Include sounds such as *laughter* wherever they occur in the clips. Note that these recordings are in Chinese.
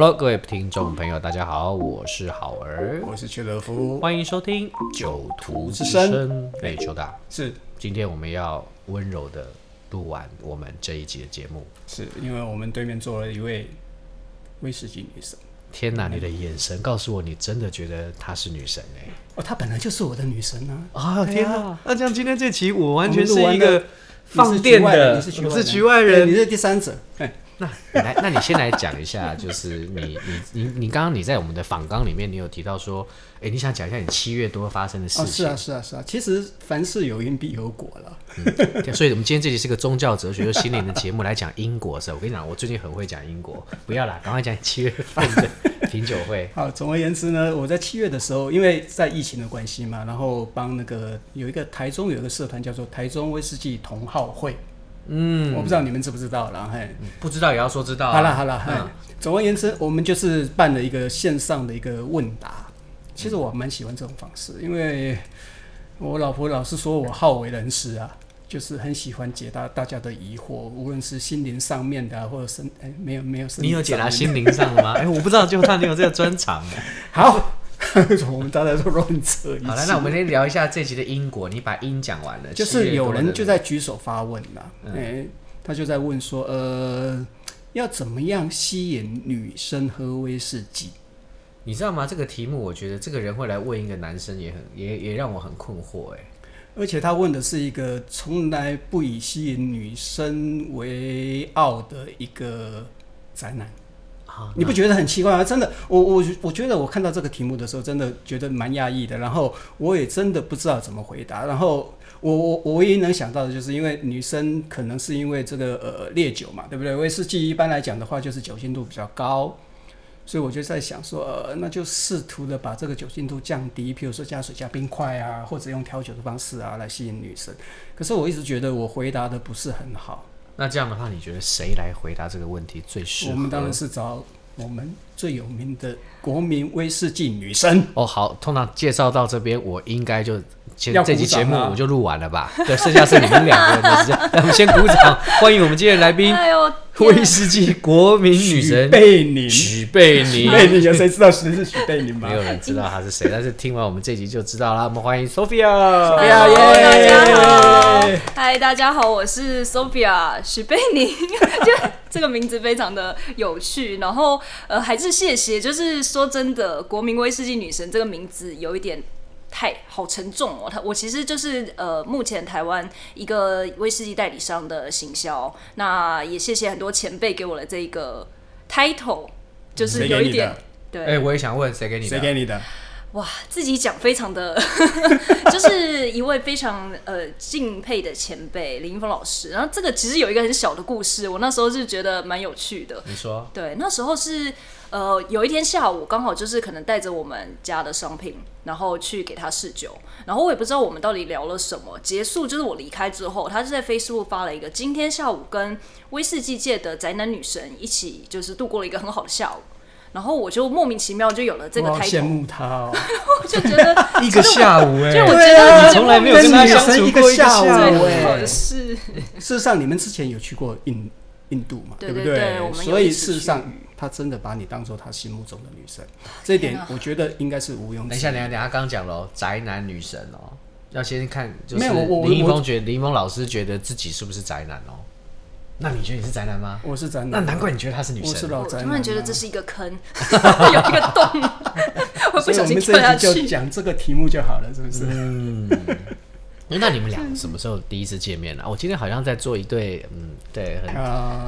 Hello，各位听众朋友，大家好，我是好儿，我是邱德夫，欢迎收听《九徒之声》。哎，邱大，是，今天我们要温柔的录完我们这一集的节目，是因为我们对面坐了一位威士忌女神。天哪，你的眼神告诉我，你真的觉得她是女神哎！哦，她本来就是我的女神啊！啊，天哪，那这样今天这期我完全是一个放电的，你是局外人，你是局外人，你是第三者。那你来，那你先来讲一下，就是你你你你刚刚你在我们的访纲里面，你有提到说，哎、欸，你想讲一下你七月多发生的事情？哦，是啊，是啊，是啊。其实凡事有因必有果了。嗯，所以我们今天这集是个宗教哲学又心灵的节目，来讲因果的时候，我跟你讲，我最近很会讲因果。不要啦，赶快讲七月份的 *laughs* 品酒会。好，总而言之呢，我在七月的时候，因为在疫情的关系嘛，然后帮那个有一个台中有一个社团叫做台中威士忌同好会。嗯，我不知道你们知不知道，然后嘿，不知道也要说知道、啊。好了好了，嗯，总而言之，我们就是办了一个线上的一个问答。其实我蛮喜欢这种方式，因为我老婆老是说我好为人师啊，就是很喜欢解答大家的疑惑，无论是心灵上面的，或者是哎、欸，没有没有，你有解答心灵上的吗？哎、欸，我不知道，就看你有这个专长。*laughs* 好。*laughs* 我们大家都乱扯一。好了，那我们先聊一下这集的因果。你把因讲完了，就是有人就在举手发问了。哎、嗯欸，他就在问说，呃，要怎么样吸引女生喝威士忌？你知道吗？这个题目，我觉得这个人会来问一个男生，也很也也让我很困惑。哎，而且他问的是一个从来不以吸引女生为傲的一个宅男。你不觉得很奇怪吗？真的，我我我觉得我看到这个题目的时候，真的觉得蛮讶异的。然后我也真的不知道怎么回答。然后我我我唯一能想到的就是，因为女生可能是因为这个呃烈酒嘛，对不对？威士忌一般来讲的话，就是酒精度比较高，所以我就在想说，呃，那就试图的把这个酒精度降低，譬如说加水、加冰块啊，或者用调酒的方式啊来吸引女生。可是我一直觉得我回答的不是很好。那这样的话，你觉得谁来回答这个问题最适合？我们当然是找我们最有名的国民威士忌女神。哦，好，通常介绍到这边，我应该就先这期节目我就录完了吧？*laughs* 对，剩下是你们两个人的时间，*laughs* 那我们先鼓掌，欢迎我们今天的来宾。哎威士忌国民女神许贝宁，许贝宁，许贝宁有谁知道谁是许贝宁吗？没有人知道她是谁，但是听完我们这集就知道了。我们欢迎 Sophia，Sophia，大家好，嗨，大家好，我是 Sophia，许贝宁，*laughs* 就这个名字非常的有趣。然后呃，还是谢谢，就是说真的，国民威士忌女神这个名字有一点。太好沉重哦，他我其实就是呃，目前台湾一个威士忌代理商的行销，那也谢谢很多前辈给我的这个 title，就是有一点对。哎、欸，我也想问谁给你的？谁给你的？哇，自己讲非常的，*laughs* 就是一位非常呃敬佩的前辈林一峰老师。然后这个其实有一个很小的故事，我那时候是觉得蛮有趣的。你说？对，那时候是呃有一天下午，刚好就是可能带着我们家的商品，然后去给他试酒。然后我也不知道我们到底聊了什么。结束就是我离开之后，他就在 Facebook 发了一个今天下午跟威士忌界的宅男女神一起，就是度过了一个很好的下午。然后我就莫名其妙就有了这个 title，羡慕他哦，*laughs* 我就觉得 *laughs* 一个下午哎，就我觉得你从来没有跟他相处过一个下午哎，是。事实上，你们之前有去过印印度嘛？对不对？所以事实上，他真的把你当做他心目中的女神，这一点我觉得应该是毋庸置疑。等一下，等一下，等下，刚讲了宅男女神哦，要先看就是林一峰觉得林一峰老师觉得自己是不是宅男哦？那你觉得你是宅男吗？我是宅男。那难怪你觉得她是女神。我是老宅男。突然觉得这是一个坑，*laughs* 有一个洞，*laughs* 我不小心跳下去。所以我们这集就讲这个题目就好了，是不是？嗯。那你们俩什么时候第一次见面呢？我今天好像在做一对，嗯，对，很，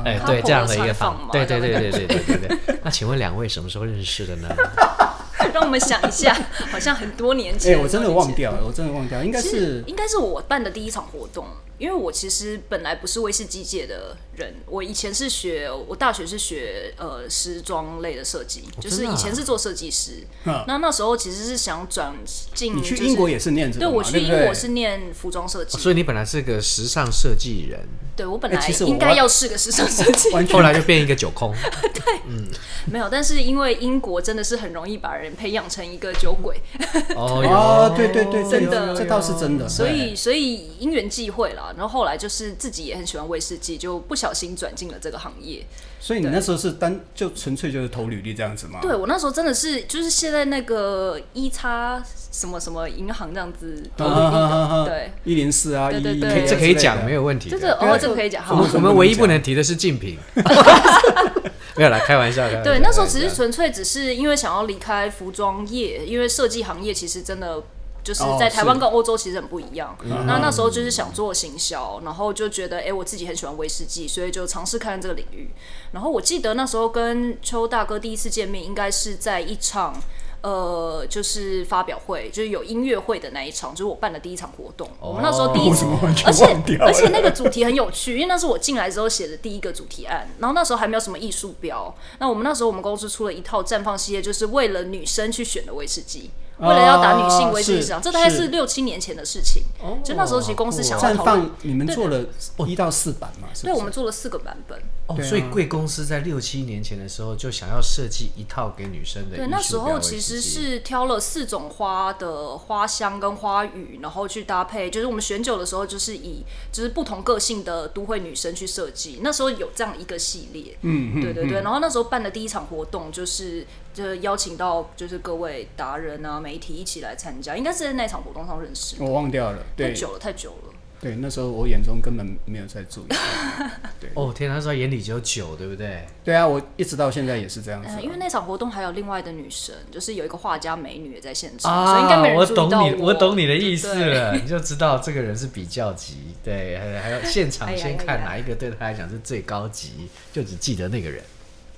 哎，对，这样的一个访，对对对对对对对对。那请问两位什么时候认识的呢？*laughs* *laughs* 让我们想一下，*laughs* 好像很多年前。哎，我真的忘掉了，我真的忘掉，应该是应该是我办的第一场活动。因为我其实本来不是威士忌界的人，我以前是学，我大学是学呃时装类的设计，就是以前是做设计师。那那时候其实是想转进。你去英国也是念这个？对，我去英国是念服装设计。所以你本来是个时尚设计人。对我本来应该要是个时尚设计，后来就变一个酒空。*laughs* 对，嗯，没有，但是因为英国真的是很容易把人培养成一个酒鬼。*laughs* 哦，对对对，真的，这倒是真的。所以，所以因缘际会啦，然后后来就是自己也很喜欢威士忌，就不小心转进了这个行业。所以你那时候是单就纯粹就是投履历这样子吗？对，我那时候真的是就是现在那个一叉什么什么银行这样子投履历的，对，一零四啊，对对对，这可以讲没有问题。这个哦，这个可以讲。我们我们唯一不能提的是竞品，*laughs* 没有啦，*laughs* 开玩笑。对，那时候只是纯粹只是因为想要离开服装业，因为设计行业其实真的。就是在台湾跟欧洲其实很不一样。哦、那那时候就是想做行销，然后就觉得哎、欸，我自己很喜欢威士忌，所以就尝试看看这个领域。然后我记得那时候跟邱大哥第一次见面，应该是在一场呃，就是发表会，就是有音乐会的那一场，就是我办的第一场活动。哦、我们那时候第一次，*laughs* 而且而且那个主题很有趣，因为那是我进来之后写的第一个主题案。然后那时候还没有什么艺术标。那我们那时候我们公司出了一套绽放系列，就是为了女生去选的威士忌。为了要打女性威士忌市场，这大概是六七年前的事情。就那时候，其实公司想要讨论。你们做了一到四版嘛？对，我们做了四个版本。哦，所以贵公司在六七年前的时候就想要设计一套给女生的。对，那时候其实是挑了四种花的花香跟花语，然后去搭配。就是我们选酒的时候，就是以就是不同个性的都会女生去设计。那时候有这样一个系列。嗯嗯。对对对。然后那时候办的第一场活动就是。就邀请到就是各位达人啊、媒体一起来参加，应该是在那场活动上认识。我忘掉了，对，太久了，太久了。对，那时候我眼中根本没有在注意。*laughs* 对，哦天，那时候眼里只有酒，对不对？对啊，我一直到现在也是这样子。因为那场活动还有另外的女生，就是有一个画家美女也在现场，所以应该没人注意到我。我懂你，我懂你的意思了，你就知道这个人是比较级。对，还还有现场先看哪一个对他来讲是最高级，就只记得那个人，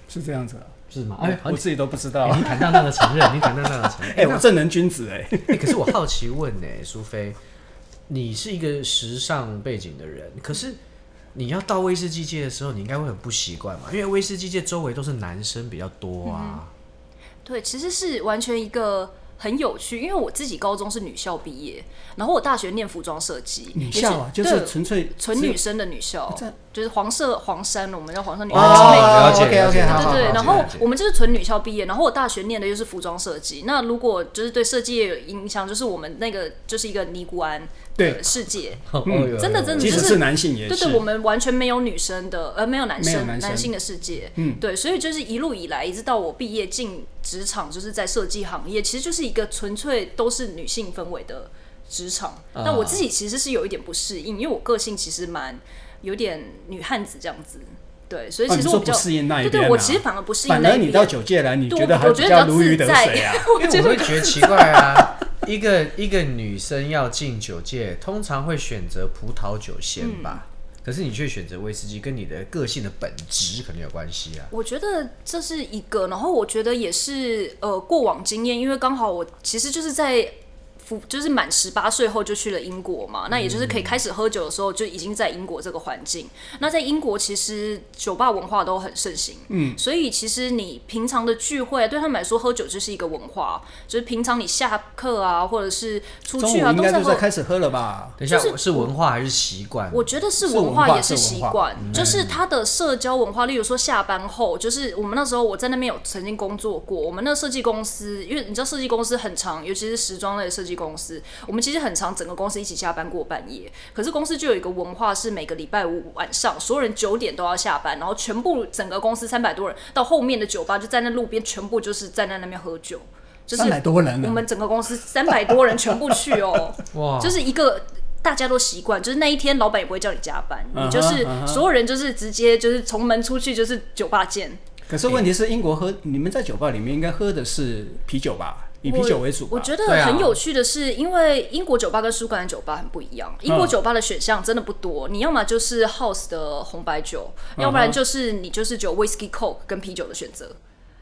是这样子啊。是吗？哎，我自己都不知道。你坦荡荡的承认，你坦荡荡的承认。*laughs* 哎，我正人君子哎。*laughs* 哎，可是我好奇问呢，苏菲，你是一个时尚背景的人，可是你要到威士忌界的时候，你应该会很不习惯嘛？因为威士忌界周围都是男生比较多啊。对，其实是完全一个。很有趣，因为我自己高中是女校毕业，然后我大学念服装设计。女校啊，就是纯粹纯女生的女校，就是黄色黄山，我们叫黄山女校。哦，OK OK，对对对。然后我们就是纯女校毕业，然后我大学念的又是服装设计。那如果就是对设计业有影响，就是我们那个就是一个尼古安的世界，真的真的就是男性也是，对对，我们完全没有女生的，呃，没有男生男性的世界。嗯，对，所以就是一路以来，一直到我毕业进职场，就是在设计行业，其实就是一个纯粹都是女性氛围的职场。那、uh. 我自己其实是有一点不适应，因为我个性其实蛮有点女汉子这样子。对，所以其实我比较适应那一边。对对，我其实反而不适应那一边。反而你到九界来，你觉得还比较如鱼得水啊？因为我会觉得奇怪啊，*laughs* 一个一个女生要进酒界，通常会选择葡萄酒先吧。嗯可是你却选择威士忌，跟你的个性的本质可能有关系啊。我觉得这是一个，然后我觉得也是呃过往经验，因为刚好我其实就是在。就是满十八岁后就去了英国嘛，那也就是可以开始喝酒的时候就已经在英国这个环境。那在英国其实酒吧文化都很盛行，嗯，所以其实你平常的聚会对他们来说喝酒就是一个文化，就是平常你下课啊或者是出去啊都在喝，开始喝了吧？等一下，是文化还是习惯？我觉得是文化也是习惯，就是他的社交文化。例如说下班后，就是我们那时候我在那边有曾经工作过，我们那设计公司，因为你知道设计公司很长，尤其是时装类设计。公司，我们其实很常整个公司一起加班过半夜。可是公司就有一个文化，是每个礼拜五晚上，所有人九点都要下班，然后全部整个公司三百多人到后面的酒吧，就在那路边，全部就是站在那边喝酒。就是三百多人，我们整个公司三百多人全部去哦，*laughs* 哇，就是一个大家都习惯，就是那一天老板也不会叫你加班，你就是所有人就是直接就是从门出去就是酒吧见。可是问题是英国喝，你们在酒吧里面应该喝的是啤酒吧？以啤酒为主我。我觉得很有趣的是，因为英国酒吧跟苏格兰酒吧很不一样。英国酒吧的选项真的不多，你要么就是 House 的红白酒，要不然就是你就是酒 Whisky Coke 跟啤酒的选择。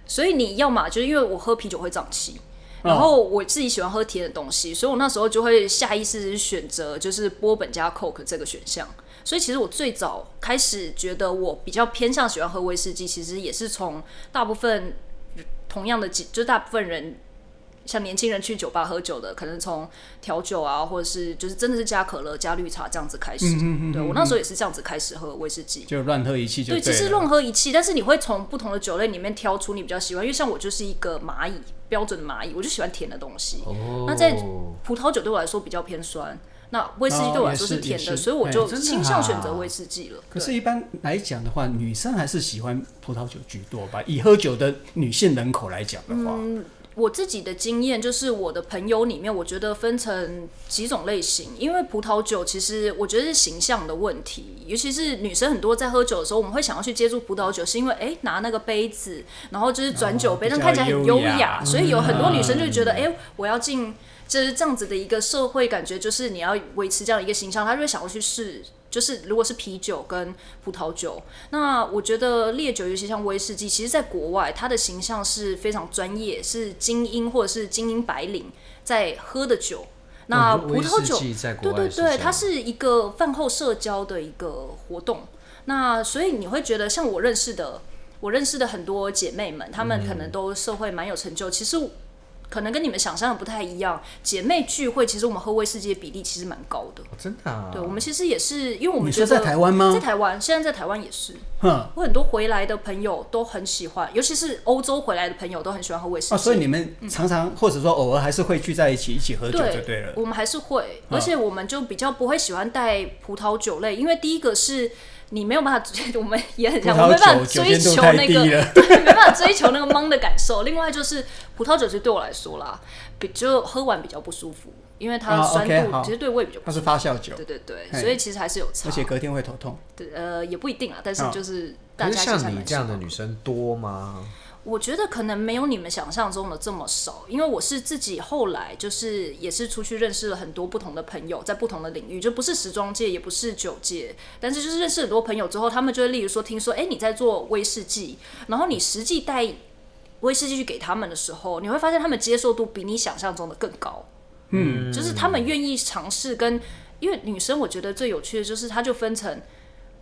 所以你要么就是因为我喝啤酒会胀气，然后我自己喜欢喝甜的东西，所以我那时候就会下意识选择就是波本加 Coke 这个选项。所以其实我最早开始觉得我比较偏向喜欢喝威士忌，其实也是从大部分同样的几，就大部分人。像年轻人去酒吧喝酒的，可能从调酒啊，或者是就是真的是加可乐、加绿茶这样子开始。嗯嗯嗯嗯对，我那时候也是这样子开始喝威士忌，就乱喝一气就对。对，其实乱喝一气，但是你会从不同的酒类里面挑出你比较喜欢，因为像我就是一个蚂蚁，标准的蚂蚁，我就喜欢甜的东西。哦。那在葡萄酒对我来说比较偏酸。那威士忌对我来说是甜的，哦、所以我就倾向选择威士忌了。可是，一般来讲的话，女生还是喜欢葡萄酒居多吧？以喝酒的女性人口来讲的话，嗯，我自己的经验就是，我的朋友里面，我觉得分成几种类型。因为葡萄酒其实我觉得是形象的问题，尤其是女生很多在喝酒的时候，我们会想要去接触葡萄酒，是因为哎、欸、拿那个杯子，然后就是转酒杯，让、哦、看起来很优雅，所以有很多女生就觉得哎、嗯欸，我要进。就是这样子的一个社会感觉，就是你要维持这样一个形象，她就会想要去试。就是如果是啤酒跟葡萄酒，那我觉得烈酒，尤其像威士忌，其实在国外，它的形象是非常专业，是精英或者是精英白领在喝的酒。那葡萄酒，对对对，它是一个饭后社交的一个活动。那所以你会觉得，像我认识的，我认识的很多姐妹们，她们可能都社会蛮有成就。其实。可能跟你们想象的不太一样，姐妹聚会其实我们喝威士忌的比例其实蛮高的。哦，真的啊？对，我们其实也是，因为我们觉得在台湾吗？在台湾，现在在台湾也是。我很多回来的朋友都很喜欢，尤其是欧洲回来的朋友都很喜欢喝威士忌。哦，所以你们常常、嗯、或者说偶尔还是会聚在一起一起喝酒就对了。我们还是会，而且我们就比较不会喜欢带葡萄酒类，因为第一个是。你没有办法，我们也很像，我没办法追求那个，对，没办法追求那个懵的感受。另外就是葡萄酒，其实对我来说啦，比就喝完比较不舒服，因为它的酸度其实对胃比较不舒服。它是发酵酒，对对对，所以其实还是有差。而且隔天会头痛。对，呃，也不一定啊，但是就是大家像你这样的女生多吗？我觉得可能没有你们想象中的这么少，因为我是自己后来就是也是出去认识了很多不同的朋友，在不同的领域，就不是时装界，也不是酒界，但是就是认识很多朋友之后，他们就会例如说听说，哎，你在做威士忌，然后你实际带威士忌去给他们的时候，你会发现他们接受度比你想象中的更高，嗯，就是他们愿意尝试跟，因为女生我觉得最有趣的就是，她就分成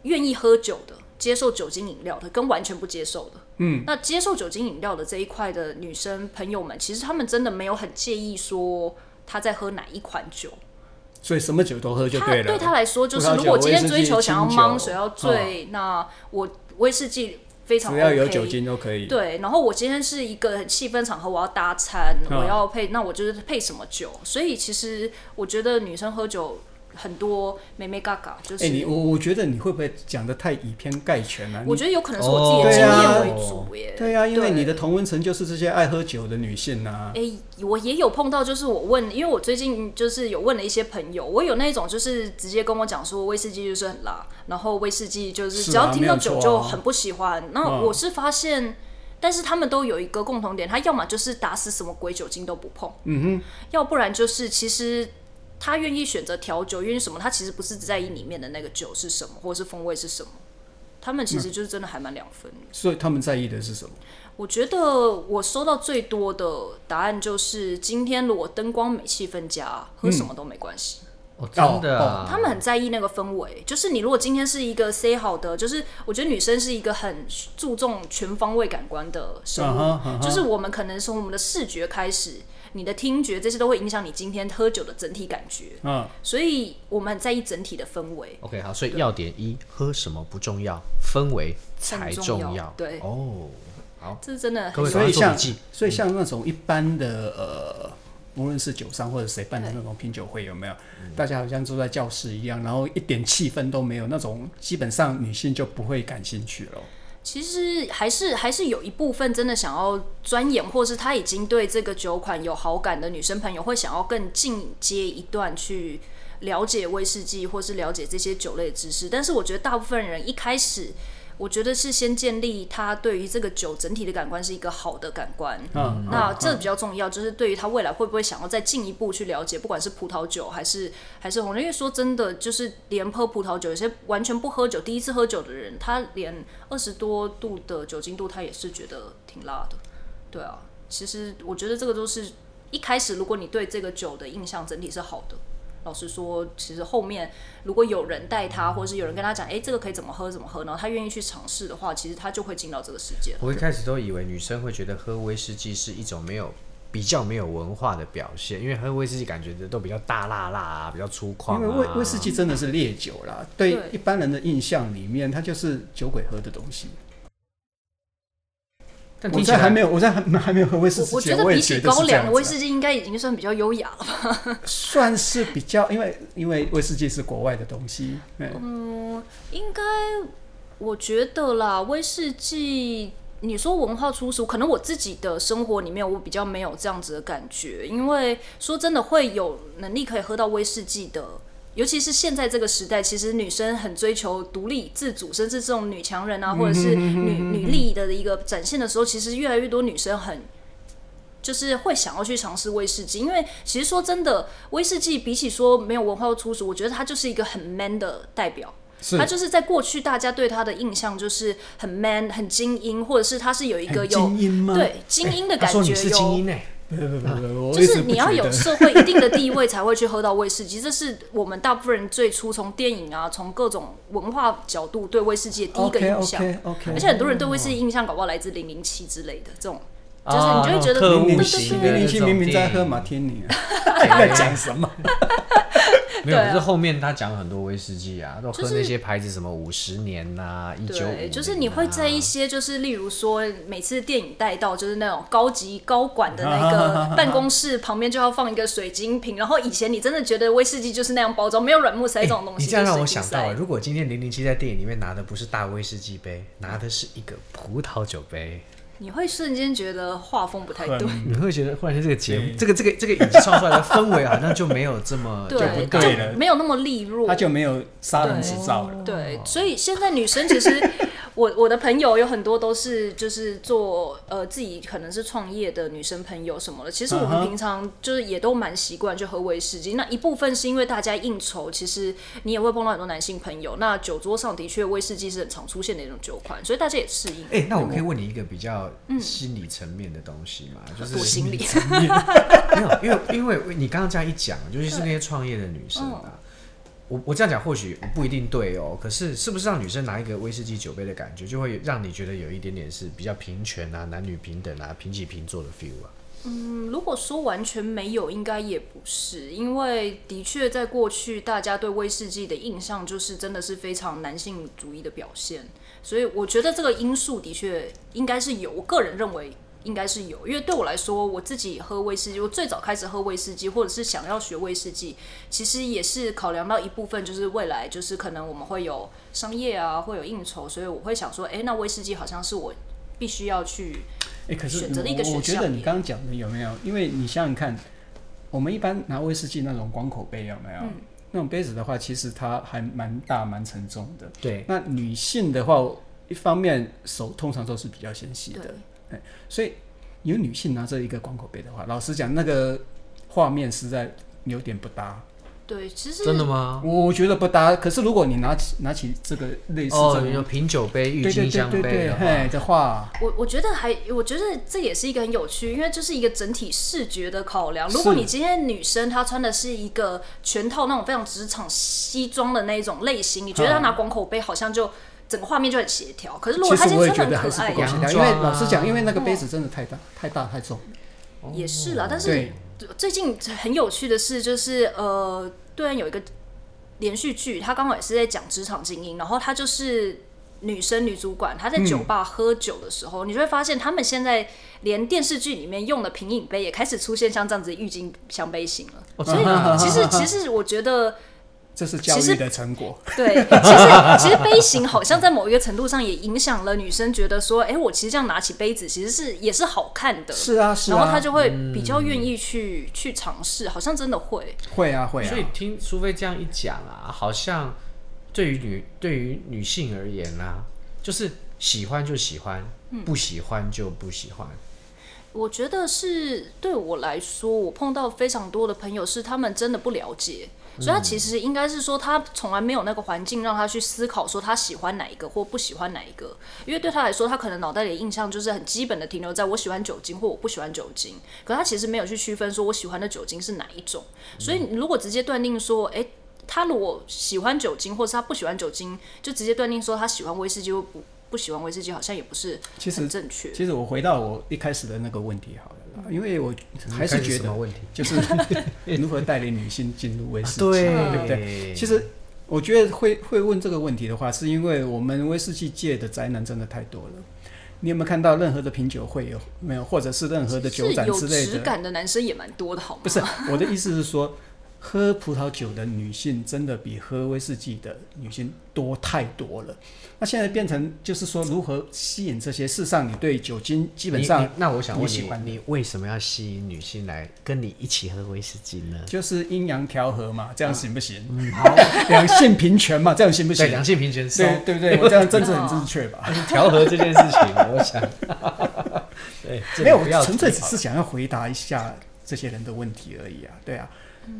愿意喝酒的。接受酒精饮料的跟完全不接受的，嗯，那接受酒精饮料的这一块的女生朋友们，其实他们真的没有很介意说她在喝哪一款酒，所以什么酒都喝就对了。对他来说，就是如果今天追求想要茫水要醉，哦，那我威士忌非常 OK，只要有酒精都可以。对，然后我今天是一个很气氛场合，我要搭餐，我要配，那我就是配什么酒。所以其实我觉得女生喝酒。很多妹妹嘎嘎，就是。哎、欸，你我我觉得你会不会讲的太以偏概全了，啊？我觉得有可能是我自己的经验为主耶。对呀，啊，因为你的同温层就是这些爱喝酒的女性呐，啊。哎、欸，我也有碰到，就是我问，因为我最近就是有问了一些朋友，我有那种就是直接跟我讲说威士忌就是很辣，然后威士忌就是只要听到酒就很不喜欢。那、啊、我是发现，但是他们都有一个共同点，他要么就是打死什么鬼酒精都不碰，嗯哼，要不然就是其实。他愿意选择调酒，因为什么？他其实不是只在意里面的那个酒是什么，或者是风味是什么。他们其实就是真的还蛮两分。所以他们在意的是什么？我觉得我收到最多的答案就是：今天如果灯光美、气氛佳，喝什么都没关系。哦，真的啊。他们很在意那个氛围。就是你如果今天是一个 say 好的，就是我觉得女生是一个很注重全方位感官的生物。Uh -huh, uh -huh. 就是我们可能从我们的视觉开始。你的听觉这些都会影响你今天喝酒的整体感觉，嗯，所以我们很在意整体的氛围。OK，好，所以要点一，喝什么不重要，氛围才重要。对，哦，好，这是真的。所以像，所以像那种一般的呃，无论是酒商或者谁办的那种品酒会，有没有？大家好像坐在教室一样，然后一点气氛都没有，那种基本上女性就不会感兴趣了。其实还是还是有一部分真的想要钻研，或是他已经对这个酒款有好感的女生朋友，会想要更进阶一段去了解威士忌，或是了解这些酒类知识。但是我觉得大部分人一开始。我觉得是先建立他对于这个酒整体的感官是一个好的感官，嗯，那这比较重要，就是对于他未来会不会想要再进一步去了解，不管是葡萄酒还是还是红酒，因为说真的，就是连喝葡萄酒，有些完全不喝酒，第一次喝酒的人，他连二十多度的酒精度，他也是觉得挺辣的，对啊，其实我觉得这个都是一开始，如果你对这个酒的印象整体是好的。老实说，其实后面如果有人带他，或者是有人跟他讲，哎、欸，这个可以怎么喝怎么喝，然后他愿意去尝试的话，其实他就会进到这个世界。我一开始都以为女生会觉得喝威士忌是一种没有比较没有文化的表现，因为喝威士忌感觉都比较大辣辣啊，比较粗犷、啊。因为威威士忌真的是烈酒啦，对一般人的印象里面，它就是酒鬼喝的东西。但我在还没有，我在还 *laughs* 还没有喝威士忌，我觉得比起高粱的威士忌，应该已经算比较优雅了吧？*laughs* 算是比较，因为因为威士忌是国外的东西。嗯，应该我觉得啦，威士忌。你说文化出俗，可能我自己的生活里面，我比较没有这样子的感觉。因为说真的，会有能力可以喝到威士忌的，尤其是现在这个时代，其实女生很追求独立自主，甚至这种女强人啊，或者是女女力的一个展现的时候，其实越来越多女生很就是会想要去尝试威士忌。因为其实说真的，威士忌比起说没有文化粗俗，我觉得它就是一个很 man 的代表。它就是在过去，大家对它的印象就是很 man、很精英，或者是它是有一个有精英？对精英的感觉。有、欸、就是你要有社会一定的地位才会去喝到威士忌，这是我们大部分人最初从电影啊，从各种文化角度对威士忌的第一个印象。Okay, 而且很多人对威士忌印象搞不好来自零零七之类的这种，就是你就会觉得零零七零零七明明在喝马天尼啊，*laughs* *laughs* 在讲什么？*laughs* 没有，就是后面他讲了很多威士忌啊，都喝那些牌子什么五十年呐，一九五。对，就是你会在一些就是例如说，每次电影带到就是那种高级高管的那个办公室旁边就要放一个水晶瓶，然后以前你真的觉得威士忌就是那样包装，没有软木塞这种东西。你这样让我想到，如果今天零零七在电影里面拿的不是大威士忌杯，拿的是一个葡萄酒杯。你会瞬间觉得画风不太对，你会觉得忽然间这个节目，这个这个这个影集创出来的氛围好像就没有这么 *laughs* 对，就不对了，没有那么利落，他就没有杀人执照了。对，所以现在女生其实。*laughs* 我我的朋友有很多都是就是做呃自己可能是创业的女生朋友什么的，其实我们平常就是也都蛮习惯就喝威士忌。那一部分是因为大家应酬，其实你也会碰到很多男性朋友。那酒桌上的确威士忌是很常出现的一种酒款，所以大家也适应。哎、欸，那我可以问你一个比较心理层面的东西嘛？嗯、就是心理层面 *laughs* 没有，因为因为你刚刚这样一讲，尤其是那些创业的女生啊。嗯我我这样讲或许不一定对哦，可是是不是让女生拿一个威士忌酒杯的感觉，就会让你觉得有一点点是比较平权啊、男女平等啊、平起平坐的 feel 啊？嗯，如果说完全没有，应该也不是，因为的确在过去大家对威士忌的印象就是真的是非常男性主义的表现，所以我觉得这个因素的确应该是有，我个人认为。应该是有，因为对我来说，我自己喝威士忌，我最早开始喝威士忌，或者是想要学威士忌，其实也是考量到一部分，就是未来就是可能我们会有商业啊，会有应酬，所以我会想说，哎、那威士忌好像是我必须要去哎，可是选择的一个选项。我觉得你刚刚讲的有没有？因为你想想看，我们一般拿威士忌那种广口杯有没有？嗯、那种杯子的话，其实它还蛮大、蛮沉重的。对。那女性的话，一方面手通常都是比较纤细的。所以有女性拿着一个广口杯的话，老实讲，那个画面实在有点不搭。对，其实真的吗？我觉得不搭。可是如果你拿起拿起这个类似这种、哦、品酒杯、郁金香杯的话，我我觉得还，我觉得这也是一个很有趣，因为这是一个整体视觉的考量。如果你今天女生她穿的是一个全套那种非常职场西装的那一种类型，你觉得她拿广口杯好像就？整个画面就很协调，可是如果他今天穿的很可爱，因为老实讲，因为那个杯子真的太大、太大、太重。也是啦，但是最近很有趣的事，就是呃，对岸有一个连续剧，他刚好也是在讲职场精英，然后他就是女生女主管，她在酒吧喝酒的时候，嗯、你就会发现他们现在连电视剧里面用的品饮杯也开始出现像这样子的郁金香杯型了。所以其实其实我觉得。这是教育的成果。*laughs* 对，其实其实杯型好像在某一个程度上也影响了女生，觉得说，哎，我其实这样拿起杯子，其实是也是好看的。是啊，是啊。然后她就会比较愿意去、嗯、去尝试，好像真的会。会啊，会啊。所以听苏菲这样一讲啊，好像对于女对于女性而言啊，就是喜欢就喜欢，不喜欢就不喜欢。嗯、我觉得是对我来说，我碰到非常多的朋友，是他们真的不了解。所以他其实应该是说，他从来没有那个环境让他去思考说他喜欢哪一个或不喜欢哪一个，因为对他来说，他可能脑袋里的印象就是很基本的停留在我喜欢酒精或我不喜欢酒精，可他其实没有去区分说我喜欢的酒精是哪一种。所以如果直接断定说，诶，他如果喜欢酒精或是他不喜欢酒精，就直接断定说他喜欢威士忌或不不喜欢威士忌，好像也不是很正确。其实我回到我一开始的那个问题好了。因为我还是觉得，就是 *laughs* 如何带领女性进入威士忌，*laughs* 对不对？其实我觉得会会问这个问题的话，是因为我们威士忌界的宅男真的太多了。你有没有看到任何的品酒会有没有，或者是任何的酒展之类的？有质感的男生也蛮多的，好吗？不是，我的意思是说。喝葡萄酒的女性真的比喝威士忌的女性多太多了。那现在变成就是说，如何吸引这些？事实上，你对酒精基本上，那我想问你，你为什么要吸引女性来跟你一起喝威士忌呢？就是阴阳调和嘛，这样行不行？嗯，好，两性平权嘛，这样行不行？两性平权，对对不对？我这样 *laughs* 政治很正确吧？调和这件事情，我想，*laughs* 对，没有，纯粹只是想要回答一下这些人的问题而已啊，对啊。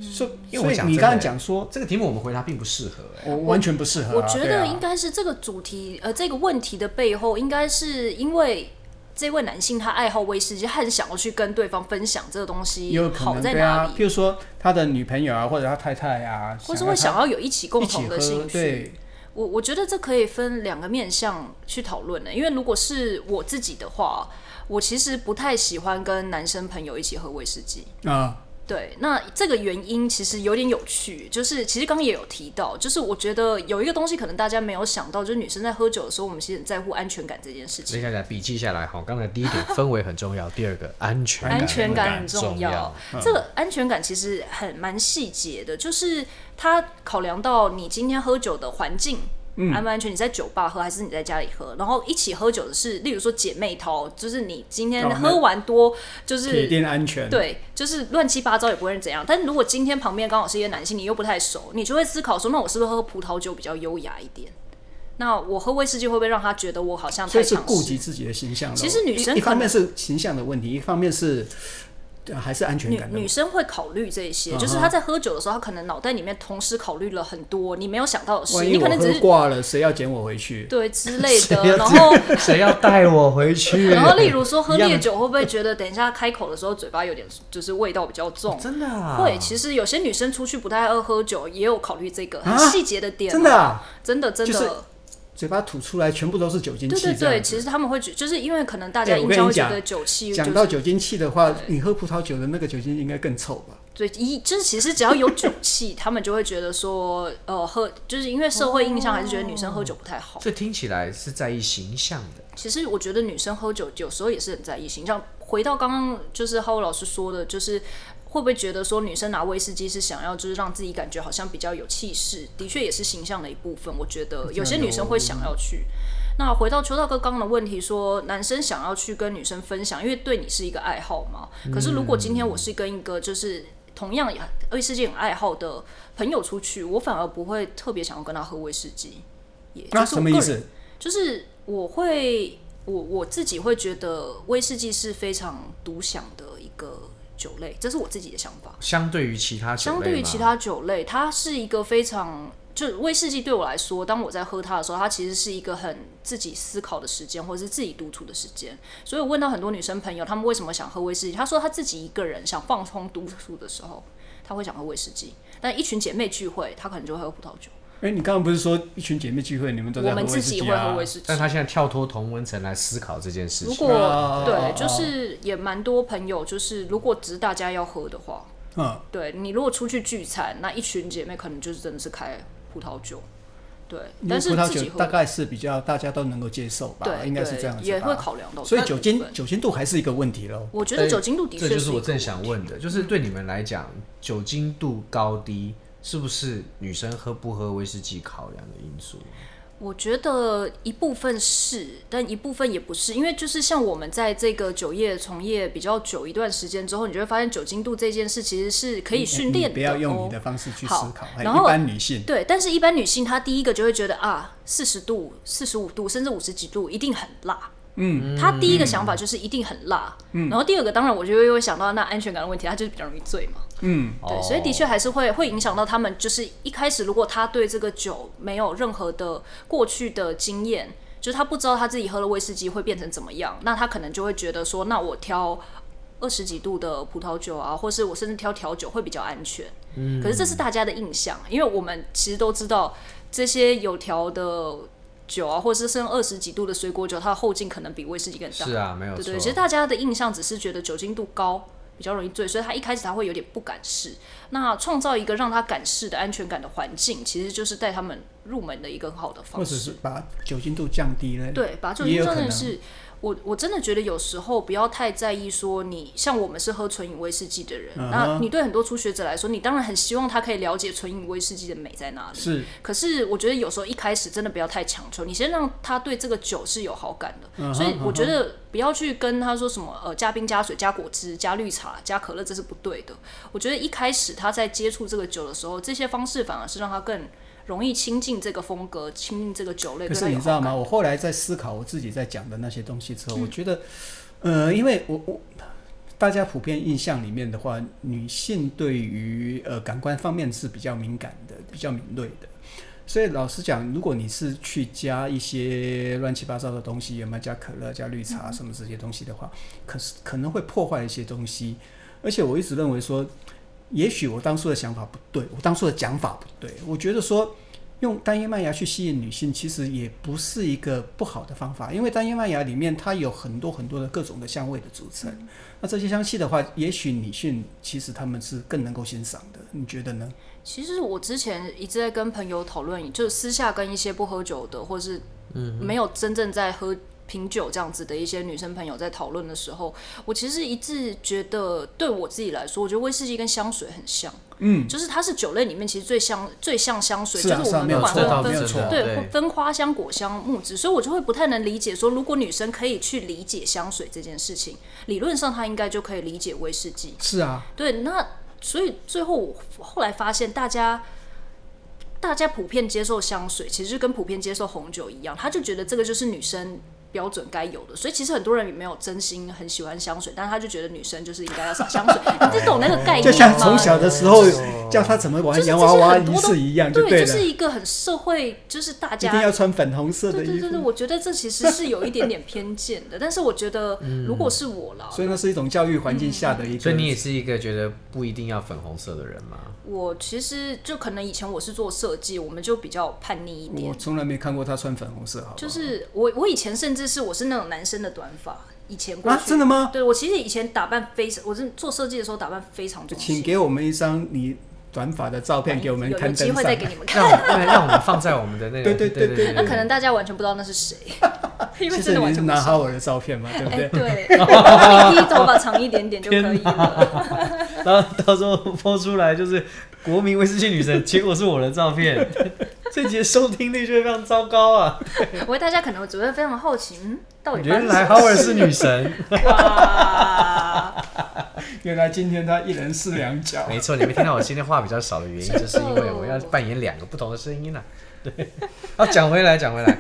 所以，所以你刚刚讲说这个题目，我们回答并不适合，我完全不适合。我觉得应该是这个主题，呃，这个问题的背后，应该是因为这位男性他爱好威士忌，他很想要去跟对方分享这个东西好在哪里。譬如说他的女朋友啊，或者他太太啊，或是会想要有一起共同的兴趣。我我觉得这可以分两个面向去讨论的，因为如果是我自己的话，我其实不太喜欢跟男生朋友一起喝威士忌啊。对，那这个原因其实有点有趣，就是其实刚刚也有提到，就是我觉得有一个东西可能大家没有想到，就是女生在喝酒的时候，我们其实很在乎安全感这件事情。接下来笔记下来，好，刚才第一点氛围很重要，第二个安全感安全感很重要。这个安全感其实很蛮细节的，就是它考量到你今天喝酒的环境。安不安全？你在酒吧喝还是你在家里喝？然后一起喝酒的是，例如说姐妹淘，就是你今天喝完多，就是铁定安全。对，就是乱七八糟也不会怎样。但是如果今天旁边刚好是一些男性，你又不太熟，你就会思考说，那我是不是喝葡萄酒比较优雅一点？那我喝威士忌会不会让他觉得我好像太强势？顾及自己的形象。其实女生一方面是形象的问题，一方面是。还是安全感。女女生会考虑这些，就是她在喝酒的时候，她可能脑袋里面同时考虑了很多你没有想到的事。你可能只是挂了，谁要捡我回去？对之类的。然后 *laughs* 谁要带我回去？*laughs* 然后例如说喝烈酒，会不会觉得等一下开口的时候嘴巴有点就是味道比较重？真的啊？会，其实有些女生出去不太爱喝酒，也有考虑这个很细节的点。真的啊？真的真的。嘴巴吐出来全部都是酒精气。对对对，其实他们会觉，就是因为可能大家印象会觉得酒气。讲到酒精气的话，你喝葡萄酒的那个酒精应该更臭吧？对，一就是其实只要有酒气，*laughs* 他们就会觉得说，呃，喝就是因为社会印象还是觉得女生喝酒不太好。这听起来是在意形象的。其实我觉得女生喝酒有时候也是很在意形象。回到刚刚就是浩老师说的，就是。会不会觉得说女生拿威士忌是想要就是让自己感觉好像比较有气势？的确也是形象的一部分。我觉得有些女生会想要去。那回到邱道哥刚刚的问题，说男生想要去跟女生分享，因为对你是一个爱好嘛。可是如果今天我是跟一个就是同样威士忌很爱好的朋友出去，我反而不会特别想要跟他喝威士忌。也就是我个人，什么意思？就是我会我我自己会觉得威士忌是非常独享的一个。酒类，这是我自己的想法。相对于其他酒类，相对于其他酒类，它是一个非常，就威士忌对我来说，当我在喝它的时候，它其实是一个很自己思考的时间，或者是自己独处的时间。所以我问到很多女生朋友，她们为什么想喝威士忌？她说她自己一个人想放松独处的时候，她会想喝威士忌。但一群姐妹聚会，她可能就会喝葡萄酒。哎，你刚刚不是说一群姐妹聚会，你们都在喝威士忌啊？我们自己会喝威士忌。但他现在跳脱同温层来思考这件事情。如果对，就是也蛮多朋友，就是如果只是大家要喝的话，嗯，对你如果出去聚餐，那一群姐妹可能就是真的是开葡萄酒，对。但是葡萄酒大概是比较大家都能够接受吧？对，应该是这样子。也会考量到，所以酒精酒精度还是一个问题喽。我觉得酒精度的确就是我正想问的，就是对你们来讲，酒精度高低。是不是女生喝不喝威士忌考量的因素？我觉得一部分是，但一部分也不是，因为就是像我们在这个酒业从业比较久一段时间之后，你就会发现酒精度这件事其实是可以训练的。不要用你的方式去思考。然后一般女性对，但是一般女性她第一个就会觉得啊，四十度、四十五度，甚至五十几度一定很辣。嗯，她第一个想法就是一定很辣，嗯，然后第二个当然我就会会想到那安全感的问题，她就是比较容易醉嘛，嗯，对，所以的确还是会会影响到他们，就是一开始如果他对这个酒没有任何的过去的经验，就是他不知道他自己喝了威士忌会变成怎么样，那他可能就会觉得说，那我挑二十几度的葡萄酒啊，或是我甚至挑调酒会比较安全，嗯，可是这是大家的印象，因为我们其实都知道这些有调的。酒啊，或者是剩二十几度的水果酒，它的后劲可能比威士忌更大。是啊，没有对，其实大家的印象只是觉得酒精度高比较容易醉，所以他一开始他会有点不敢试。那创造一个让他敢试的安全感的环境，其实就是带他们入门的一个很好的方式。或者是把酒精度降低了。对，把酒精度真的是。我我真的觉得有时候不要太在意说你像我们是喝纯饮威士忌的人，uh -huh. 那你对很多初学者来说，你当然很希望他可以了解纯饮威士忌的美在哪里。是，可是我觉得有时候一开始真的不要太强求，你先让他对这个酒是有好感的。Uh -huh. 所以我觉得不要去跟他说什么呃加冰加水加果汁加绿茶加可乐，这是不对的。我觉得一开始他在接触这个酒的时候，这些方式反而是让他更。容易亲近这个风格，亲近这个酒类。可是你知道吗？我后来在思考我自己在讲的那些东西之后，嗯、我觉得，呃，因为我我大家普遍印象里面的话，女性对于呃感官方面是比较敏感的，比较敏锐的。所以老实讲，如果你是去加一些乱七八糟的东西，有没有加可乐、加绿茶什么这些东西的话，可是可能会破坏一些东西。而且我一直认为说。也许我当初的想法不对，我当初的讲法不对。我觉得说用单一麦芽去吸引女性，其实也不是一个不好的方法，因为单一麦芽里面它有很多很多的各种的香味的组成。那这些香气的话，也许女性其实他们是更能够欣赏的。你觉得呢？其实我之前一直在跟朋友讨论，就是私下跟一些不喝酒的，或是嗯没有真正在喝。品酒这样子的一些女生朋友在讨论的时候，我其实一致觉得，对我自己来说，我觉得威士忌跟香水很像，嗯，就是它是酒类里面其实最像最像香水，是啊、就是我们不管会分对分花香、果香、木质，所以我就会不太能理解说，如果女生可以去理解香水这件事情，理论上她应该就可以理解威士忌。是啊，对，那所以最后我后来发现，大家大家普遍接受香水，其实就跟普遍接受红酒一样，他就觉得这个就是女生。标准该有的，所以其实很多人也没有真心很喜欢香水，但是他就觉得女生就是应该要撒香水，*laughs* 你懂那个概念吗？就像从小的时候叫他怎么玩洋娃娃仪式一样，对，就是一个很社会，就是大家一定要穿粉红色的衣服。对对对，我觉得这其实是有一点点偏见的，但是我觉得 *laughs* 如果是我了，所以那是一种教育环境下的一个。所以你也是一个觉得不一定要粉红色的人吗？我其实就可能以前我是做设计，我们就比较叛逆一点。我从来没看过他穿粉红色，好，就是我我以前甚至是我是那种男生的短发，以前过去、啊、真的吗？对，我其实以前打扮非常，我是做设计的时候打扮非常重。请给我们一张你短发的照片给我们看，有机会再给你们看，让让我们放在我们的那个。对对对对，对，那可能大家完全不知道那是谁。*laughs* 因为真的完全是拿好我的照片嘛，对不对？欸、对，*laughs* 头发长一点点就可以了。*laughs* 然后到时候播出来就是国民威士忌女神，结果是我的照片，*laughs* 这节收听率就会非常糟糕啊！*laughs* 我为大家可能只会非常好奇，嗯，到底原来哈尔是女神哇！*laughs* 原来今天她一人饰两角。没错，你们听到我今天话比较少的原因，就是因为我要扮演两个不同的声音了。对，啊，讲回来，讲回来。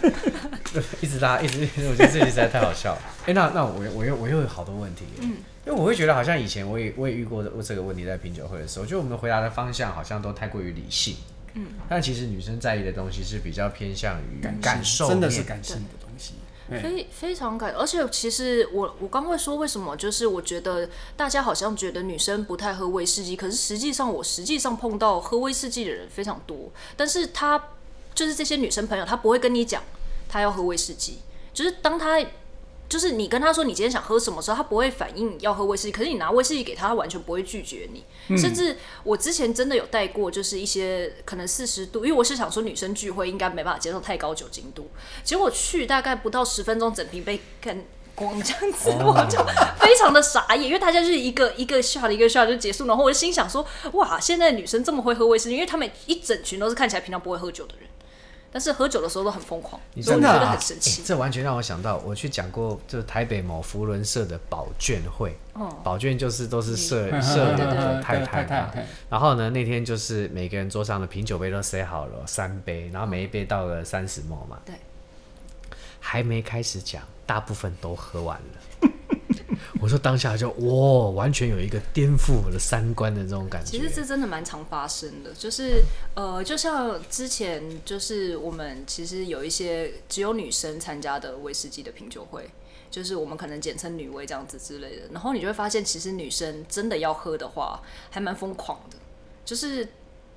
一直拉，一直，我觉得这集实在太好笑了。哎、欸，那那我我又我又有好多问题，嗯，因为我会觉得好像以前我也我也遇过这个问题，在品酒会的时候，就我们回答的方向好像都太过于理性，嗯，但其实女生在意的东西是比较偏向于感受，真的是感性的东西，非非常感。而且其实我我刚会说为什么，就是我觉得大家好像觉得女生不太喝威士忌，可是实际上我实际上碰到喝威士忌的人非常多，但是他就是这些女生朋友，她不会跟你讲。她要喝威士忌，就是当他就是你跟他说你今天想喝什么时候，他不会反应要喝威士忌。可是你拿威士忌给他，他完全不会拒绝你。嗯、甚至我之前真的有带过，就是一些可能四十度，因为我是想说女生聚会应该没办法接受太高酒精度。结果去大概不到十分钟，整瓶被干光这样子，我就非常的傻眼，因为大家就是一个一个 shot 一个 shot 就结束，然后我就心想说，哇，现在女生这么会喝威士忌，因为他们一整群都是看起来平常不会喝酒的人。但是喝酒的时候都很疯狂，你真的觉得很神奇。这完全让我想到，我去讲过，就是台北某福伦社的保卷会。哦，保卷就是都是社社的 *laughs* 太太嘛。然后呢，那天就是每个人桌上的品酒杯都塞好了三杯，然后每一杯倒了三十 ml 嘛。对。还没开始讲，大部分都喝完了。*laughs* 我说当下就哇，完全有一个颠覆我的三观的这种感觉。其实这真的蛮常发生的，就是呃，就像之前就是我们其实有一些只有女生参加的威士忌的品酒会，就是我们可能简称女威这样子之类的。然后你就会发现，其实女生真的要喝的话，还蛮疯狂的，就是。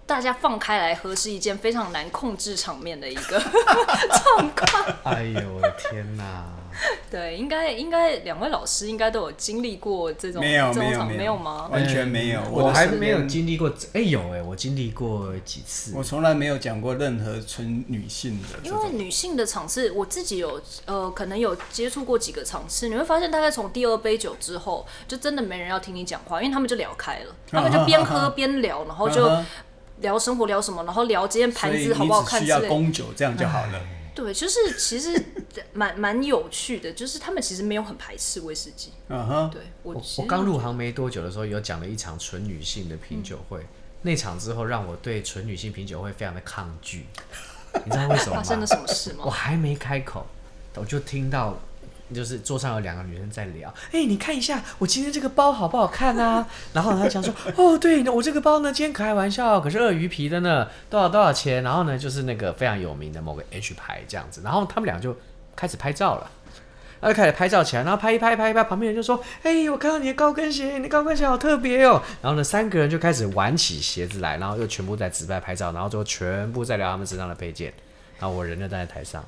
大家放开来喝是一件非常难控制场面的一个 *laughs* 状况。哎呦我的天哪！*laughs* 对，应该应该两位老师应该都有经历过这种没有这种没有没有吗？完全没有，我还没有经历过。哎有哎，我经历过几次。我从来没有讲过任何纯女性的，因为女性的场次，我自己有呃可能有接触过几个场次，你会发现大概从第二杯酒之后，就真的没人要听你讲话，因为他们就聊开了，*laughs* 他们就边喝边聊，然后就。*laughs* 聊生活聊什么，然后聊今天盘子好不好看之类。需要供酒这样就好了。对，就是其实 *laughs* 蛮蛮有趣的，就是他们其实没有很排斥威士忌。嗯哼。对我我刚入行没多久的时候，有讲了一场纯女性的品酒会，嗯、那场之后让我对纯女性品酒会非常的抗拒。你知道为什么吗？发生了什么事吗？我还没开口，我就听到。就是桌上有两个女生在聊，哎、你看一下我今天这个包好不好看啊？*laughs* 然后他讲说，哦，对，我这个包呢，今天开玩笑，可是鳄鱼皮的呢，多少多少钱？然后呢，就是那个非常有名的某个 H 牌这样子。然后他们俩就开始拍照了，然后就开始拍照起来，然后拍一拍拍一拍，旁边人就说，哎、我看到你的高跟鞋，你的高跟鞋好特别哦。然后呢，三个人就开始玩起鞋子来，然后又全部在直拍拍照，然后就全部在聊他们身上的配件。然后我人就站在台上，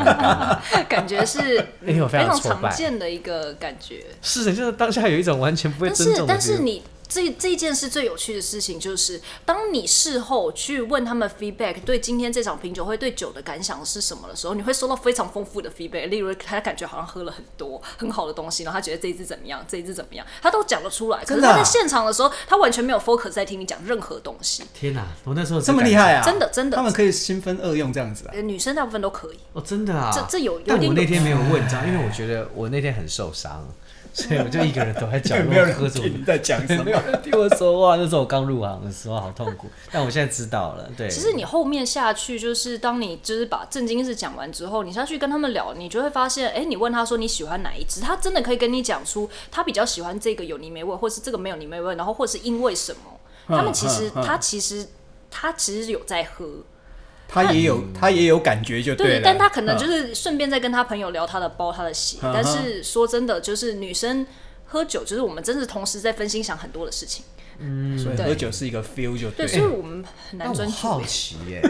*laughs* 感觉是非常常见的一个感觉。是的，就是当下有一种完全不会尊重的。但是，但是你。这这件事最有趣的事情就是，当你事后去问他们 feedback，对今天这场品酒会对酒的感想是什么的时候，你会收到非常丰富的 feedback。例如，他感觉好像喝了很多很好的东西，然后他觉得这一支怎么样，这一支怎么样，他都讲得出来。可是他在现场的时候，他完全没有 focus 在听你讲任何东西。天哪，我那时候这么厉害啊！真的真的，他们可以心分二用这样子啊？女生大部分都可以。哦，真的啊？这这有，有但我那天没有问，你知道，因为我觉得我那天很受伤。所以我就一个人躲在角落 *laughs* 喝着。你在讲什么？没有人听我说话。那时候我刚入行的时候，好痛苦。但我现在知道了。对。其实你后面下去，就是当你就是把正经事讲完之后，你下去跟他们聊，你就会发现，哎、欸，你问他说你喜欢哪一只，他真的可以跟你讲出他比较喜欢这个有泥煤味，或是这个没有泥煤味，然后或是因为什么。他们其实，他其实，他其实有在喝。他也有，他也有感觉就对了。对，但他可能就是顺便在跟他朋友聊他的包、他的鞋。但是说真的，就是女生喝酒，就是我们真是同时在分心想很多的事情。嗯，所以喝酒是一个 feel 就对。对，所以我们很难专注。好奇耶，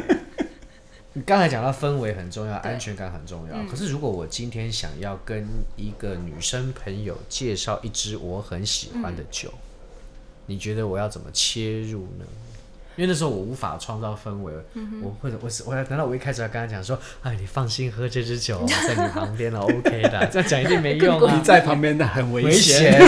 *laughs* 你刚才讲到氛围很重要，安全感很重要。可是如果我今天想要跟一个女生朋友介绍一支我很喜欢的酒，你觉得我要怎么切入呢？因为那时候我无法创造氛围，嗯、我或者我是我难道我一开始要跟他讲说，哎，你放心喝这支酒，在你旁边了，OK 的，这样讲一定没用啊，你在旁边的很危险。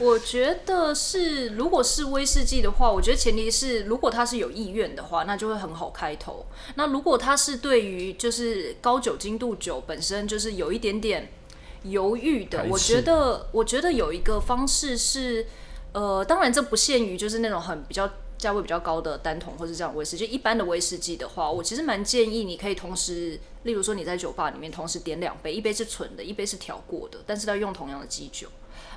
我觉得是，如果是威士忌的话，我觉得前提是，如果他是有意愿的话，那就会很好开头。那如果他是对于就是高酒精度酒本身就是有一点点犹豫的，我觉得我觉得有一个方式是。呃，当然这不限于就是那种很比较价位比较高的单桶或是这样威士忌，就一般的威士忌的话，我其实蛮建议你可以同时，例如说你在酒吧里面同时点两杯，一杯是纯的，一杯是调过的，但是要用同样的基酒。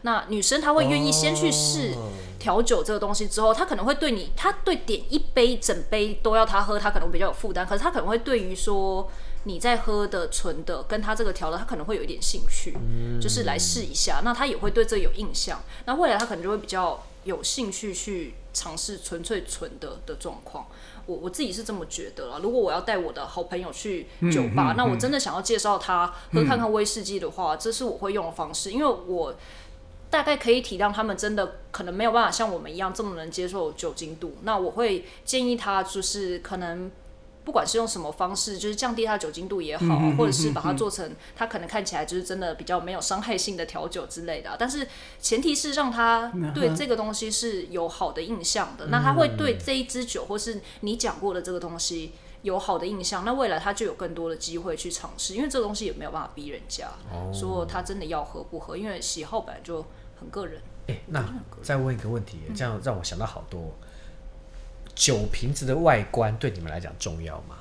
那女生她会愿意先去试调酒这个东西之后，她可能会对你，她对点一杯整杯都要她喝，她可能比较有负担，可是她可能会对于说。你在喝的纯的，跟他这个调的，他可能会有一点兴趣，嗯、就是来试一下。那他也会对这有印象。那未来他可能就会比较有兴趣去尝试纯粹纯的的状况。我我自己是这么觉得啦。如果我要带我的好朋友去酒吧，嗯嗯、那我真的想要介绍他喝看看威士忌的话，嗯、这是我会用的方式，因为我大概可以体谅他们真的可能没有办法像我们一样这么能接受酒精度。那我会建议他就是可能。不管是用什么方式，就是降低它的酒精度也好，嗯、或者是把它做成它可能看起来就是真的比较没有伤害性的调酒之类的、啊。但是前提是让他对这个东西是有好的印象的，嗯、那他会对这一支酒或是你讲过的这个东西有好的印象，那未来他就有更多的机会去尝试，因为这个东西也没有办法逼人家、哦、说他真的要喝不喝，因为喜好本来就很个人。欸、那再问一个问题，这样让我想到好多。酒瓶子的外观对你们来讲重要吗？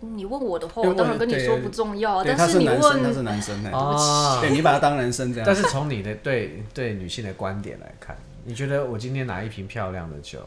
你问我的话，我当然跟你说不重要。但是你问他是男生，哦，对，你把他当男生这样。但是从你的对对女性的观点来看，你觉得我今天拿一瓶漂亮的酒？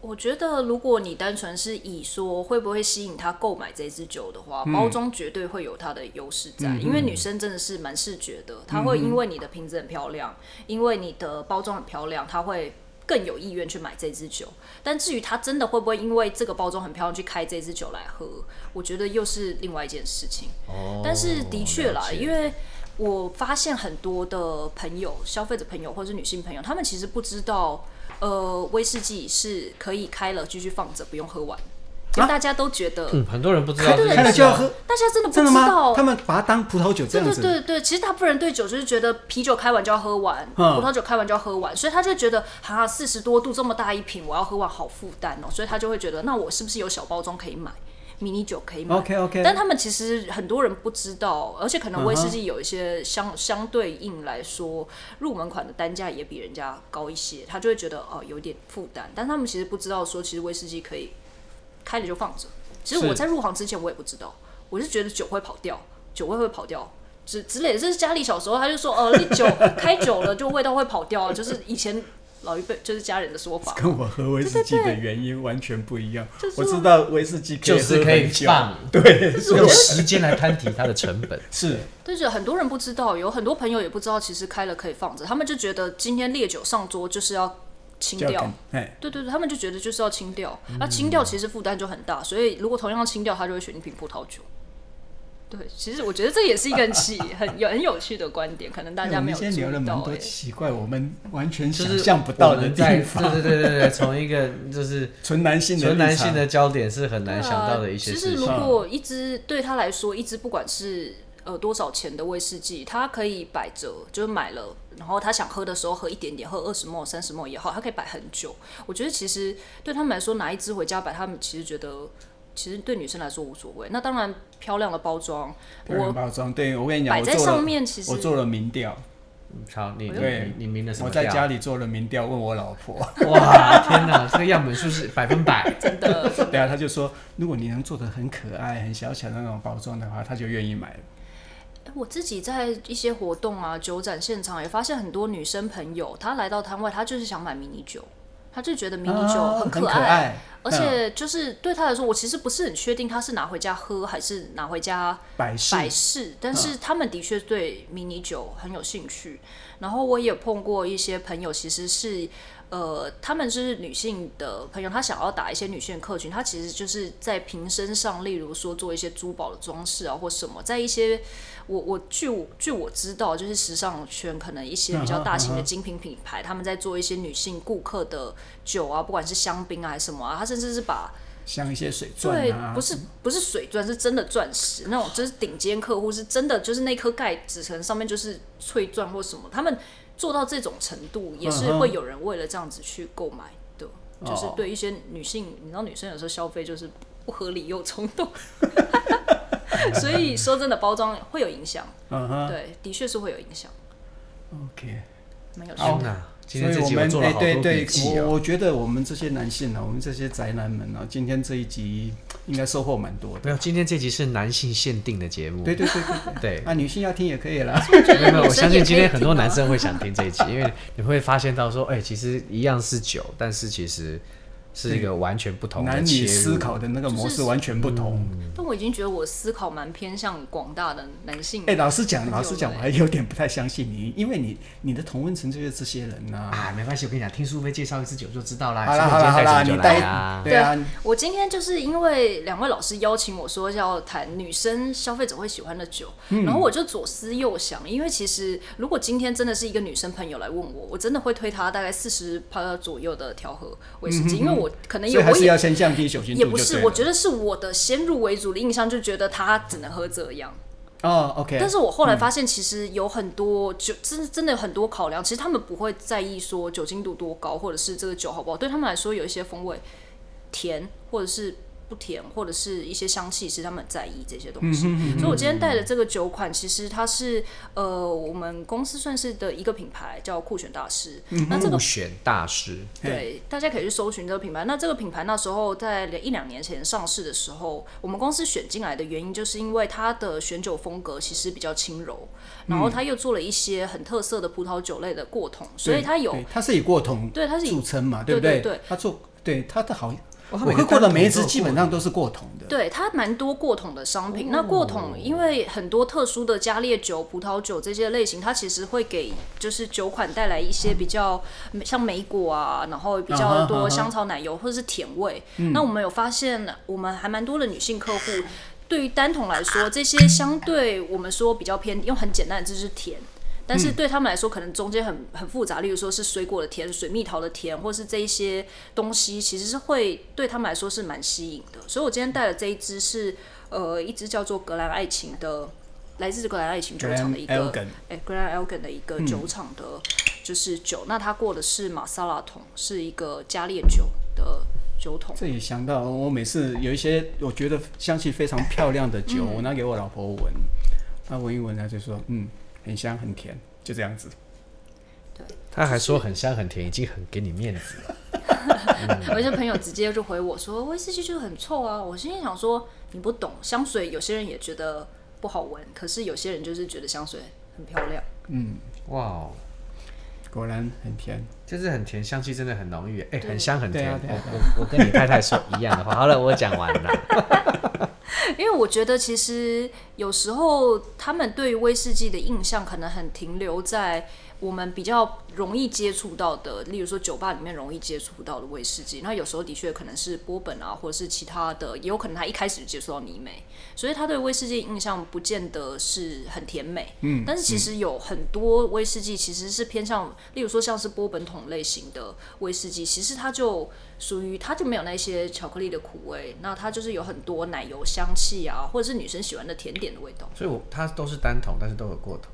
我觉得如果你单纯是以说会不会吸引他购买这支酒的话，包装绝对会有它的优势在，因为女生真的是蛮视觉的，她会因为你的瓶子很漂亮，因为你的包装很漂亮，她会。更有意愿去买这支酒。但至于他真的会不会因为这个包装很漂亮去开这支酒来喝，我觉得又是另外一件事情。哦，但是的确啦，因为我发现很多的朋友、消费者朋友或者是女性朋友，他们其实不知道，呃，威士忌是可以开了继续放着不用喝完。就大家都觉得，嗯，很多人不知道，开了就要喝。大家真的不知道，他们把它当葡萄酒这样子。对对对对，其实大部分人对酒就是觉得啤酒开完就要喝完，葡萄酒开完就要喝完，所以他就觉得，哈，四十多度这么大一瓶，我要喝完好负担哦，所以他就会觉得，那我是不是有小包装可以买，迷你酒可以买？OK OK。但他们其实很多人不知道，而且可能威士忌有一些相相对应来说，入门款的单价也比人家高一些，他就会觉得哦有点负担，但他们其实不知道说，其实威士忌可以开了就放着。其实我在入行之前我也不知道，我是觉得酒会跑掉，酒味会跑掉之之类的。这是家里小时候他就说，呃，你 *laughs* 酒开久了就味道会跑掉，就是以前老一辈就是家人的说法。跟我喝威士忌的原因完全不一样。*laughs* 我知道威士忌就是可以放，对，用时间来摊提它的成本。*laughs* 是，但是很多人不知道，有很多朋友也不知道，其实开了可以放着，他们就觉得今天烈酒上桌就是要。清掉，对对对，他们就觉得就是要清掉，那、嗯、清掉其实负担就很大，所以如果同样清掉，他就会选一瓶葡萄酒。对，其实我觉得这也是一个很奇、*laughs* 很有很有趣的观点，可能大家没有注意到。聊了蛮多奇怪，我们完全想象不到的地方。*laughs* 对对对对对，从一个就是纯男性的纯男性的焦点是很难想到的一些事情。其实如果一只对他来说，一只不管是。呃，多少钱的威士忌，他可以摆着，就是买了，然后他想喝的时候喝一点点，喝二十 ml、三十 ml 也好，他可以摆很久。我觉得其实对他们来说，拿一支回家摆，他们其实觉得，其实对女生来说无所谓。那当然，漂亮的包装，漂亮包装，对我跟你讲，摆在上面其实我做了民调。好，你对你民的什么？我在家里做了民调，问我老婆。哇，天哪，这个样本数是百分百，*laughs* 真的。对啊，他就说，如果你能做的很可爱、很小巧的那种包装的话，他就愿意买了。我自己在一些活动啊、酒展现场也发现很多女生朋友，她来到摊位，她就是想买迷你酒，她就觉得迷你酒很可爱，而且就是对她来说，我其实不是很确定她是拿回家喝还是拿回家摆饰，摆饰，但是他们的确对迷你酒很有兴趣。然后我也碰过一些朋友，其实是。呃，他们是女性的朋友，他想要打一些女性的客群，他其实就是在瓶身上，例如说做一些珠宝的装饰啊，或什么，在一些我我据我据我知道，就是时尚圈可能一些比较大型的精品品牌，嗯、他们在做一些女性顾客的酒啊，不管是香槟啊还是什么啊，他甚至是把像一些水钻、啊，对，不是不是水钻，是真的钻石，那种就是顶尖客户是真的，就是那颗盖子层上面就是翠钻或什么，他们。做到这种程度，也是会有人为了这样子去购买的，嗯、就是对一些女性，哦、你知道女生有时候消费就是不合理又冲动，*laughs* 所以说真的包装会有影响，嗯、对，的确是会有影响。OK，没有错。所以我们哎，对对，我我觉得我们这些男性呢，我们这些宅男们呢，今天这一集应该收获蛮多的。没有，今天这集是男性限定的节目。对对对对对。啊，女性要听也可以啦。没有没有，*laughs* 我相信今天很多男生会想听这一集，因为你会发现到说，哎，其实一样是酒，但是其实。是一个完全不同的男女思考的那个模式完全不同。但我已经觉得我思考蛮偏向广大的男性。哎，老实讲，老实讲，我还有点不太相信你，因为你你的同温层就是这些人呐。啊，没关系，我跟你讲，听苏菲介绍一支酒就知道啦。好啦好啦好啦，你带啊。对啊，我今天就是因为两位老师邀请我说要谈女生消费者会喜欢的酒，然后我就左思右想，因为其实如果今天真的是一个女生朋友来问我，我真的会推她大概四十趴左右的调和威士忌，因为我。可能也还是要先降低酒精度，也不是，我觉得是我的先入为主的印象，就觉得他只能喝这样。哦，OK。但是我后来发现，其实有很多酒，真真的有很多考量。其实他们不会在意说酒精度多高，或者是这个酒好不好。对他们来说，有一些风味甜，或者是。不甜或者是一些香气，是他们在意这些东西。所以我今天带的这个酒款，其实它是呃，我们公司算是的一个品牌，叫酷选大师。嗯、那这个酷选大师，对，大家可以去搜寻这个品牌。那这个品牌那时候在一两年前上市的时候，我们公司选进来的原因，就是因为它的选酒风格其实比较轻柔，然后它又做了一些很特色的葡萄酒类的过桶，所以它有，它是以过桶对，它是以著称嘛，对不对？对，对，对，它做对它的好。我喝过的每一支基本上都是过桶的。对，它蛮多过桶的商品。哦、那过桶因为很多特殊的加烈酒、葡萄酒这些类型，它其实会给就是酒款带来一些比较像梅果啊，然后比较多香草奶油或者是甜味。嗯、那我们有发现，我们还蛮多的女性客户，对于单桶来说，这些相对我们说比较偏，用很简单的就是甜。但是对他们来说，可能中间很很复杂，例如说是水果的甜、水蜜桃的甜，或是这一些东西，其实是会对他们来说是蛮吸引的。所以我今天带的这一支是，呃，一支叫做格兰爱情的，来自格兰爱情酒厂的一个，哎，格兰 Elgin 的一个酒厂的，就是酒。嗯、那它过的是马萨拉桶，是一个加烈酒的酒桶。这也想到我每次有一些我觉得香气非常漂亮的酒，嗯、我拿给我老婆闻，她闻一闻，她就说，嗯。很香很甜，就这样子。对，他还说很香很甜，已经很给你面子了。*laughs* 我一些朋友直接就回我说，威士忌就很臭啊。我心里想说，你不懂香水，有些人也觉得不好闻，可是有些人就是觉得香水很漂亮。嗯，哇哦，果然很甜，就是很甜，香气真的很浓郁。哎、欸，很香很甜。我我我跟你太太说一样的话。好了，我讲完了。*laughs* 因为我觉得，其实有时候他们对威士忌的印象可能很停留在我们比较容易接触到的，例如说酒吧里面容易接触到的威士忌。那有时候的确可能是波本啊，或者是其他的，也有可能他一开始就接触到泥煤，所以他对威士忌印象不见得是很甜美。嗯，但是其实有很多威士忌其实是偏向，例如说像是波本桶类型的威士忌，其实它就。属于它就没有那些巧克力的苦味，那它就是有很多奶油香气啊，或者是女生喜欢的甜点的味道。所以我，我它都是单桶，但是都有过桶。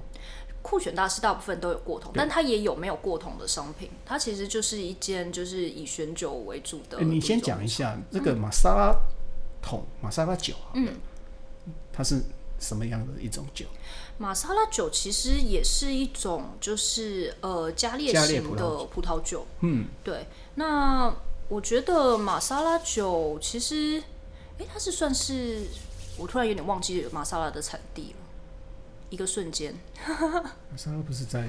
酷选大师大部分都有过桶，但它也有没有过桶的商品。它其实就是一间就是以选酒为主的。你先讲一下这个玛莎拉桶，玛莎拉酒，嗯，它是什么样的一种酒？玛莎拉酒其实也是一种就是呃加烈型的葡萄酒。嗯，对，那。我觉得玛莎拉酒其实，哎，它是算是我突然有点忘记玛莎拉的产地了，一个瞬间。*laughs* 玛莎拉不是在，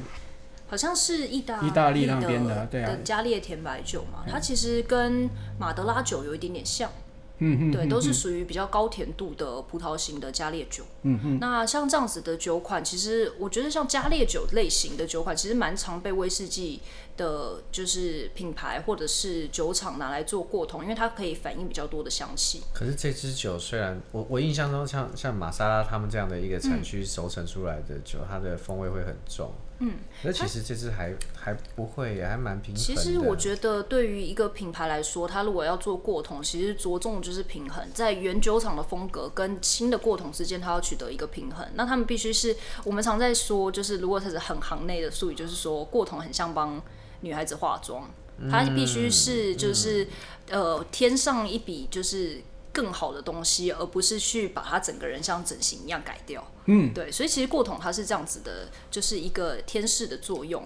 好像是意大意大利那边的，对啊，的加列甜白酒嘛，它其实跟马德拉酒有一点点像。嗯嗯，对，都是属于比较高甜度的葡萄型的加烈酒。嗯嗯，那像这样子的酒款，其实我觉得像加烈酒类型的酒款，其实蛮常被威士忌的，就是品牌或者是酒厂拿来做过桶，因为它可以反映比较多的香气。可是这支酒虽然我我印象中像像玛莎拉他们这样的一个产区熟成出来的酒，嗯、它的风味会很重。嗯，那其实这支还它还不会，也还蛮平衡。其实我觉得，对于一个品牌来说，它如果要做过桶，其实着重就是平衡，在原酒厂的风格跟新的过桶之间，它要取得一个平衡。那他们必须是我们常在说，就是如果它是很行内的术语，就是说过桶很像帮女孩子化妆，它必须是就是、嗯、呃添上一笔就是。*laughs* 更好的东西，而不是去把它整个人像整形一样改掉。嗯，对，所以其实过桶它是这样子的，就是一个天使的作用。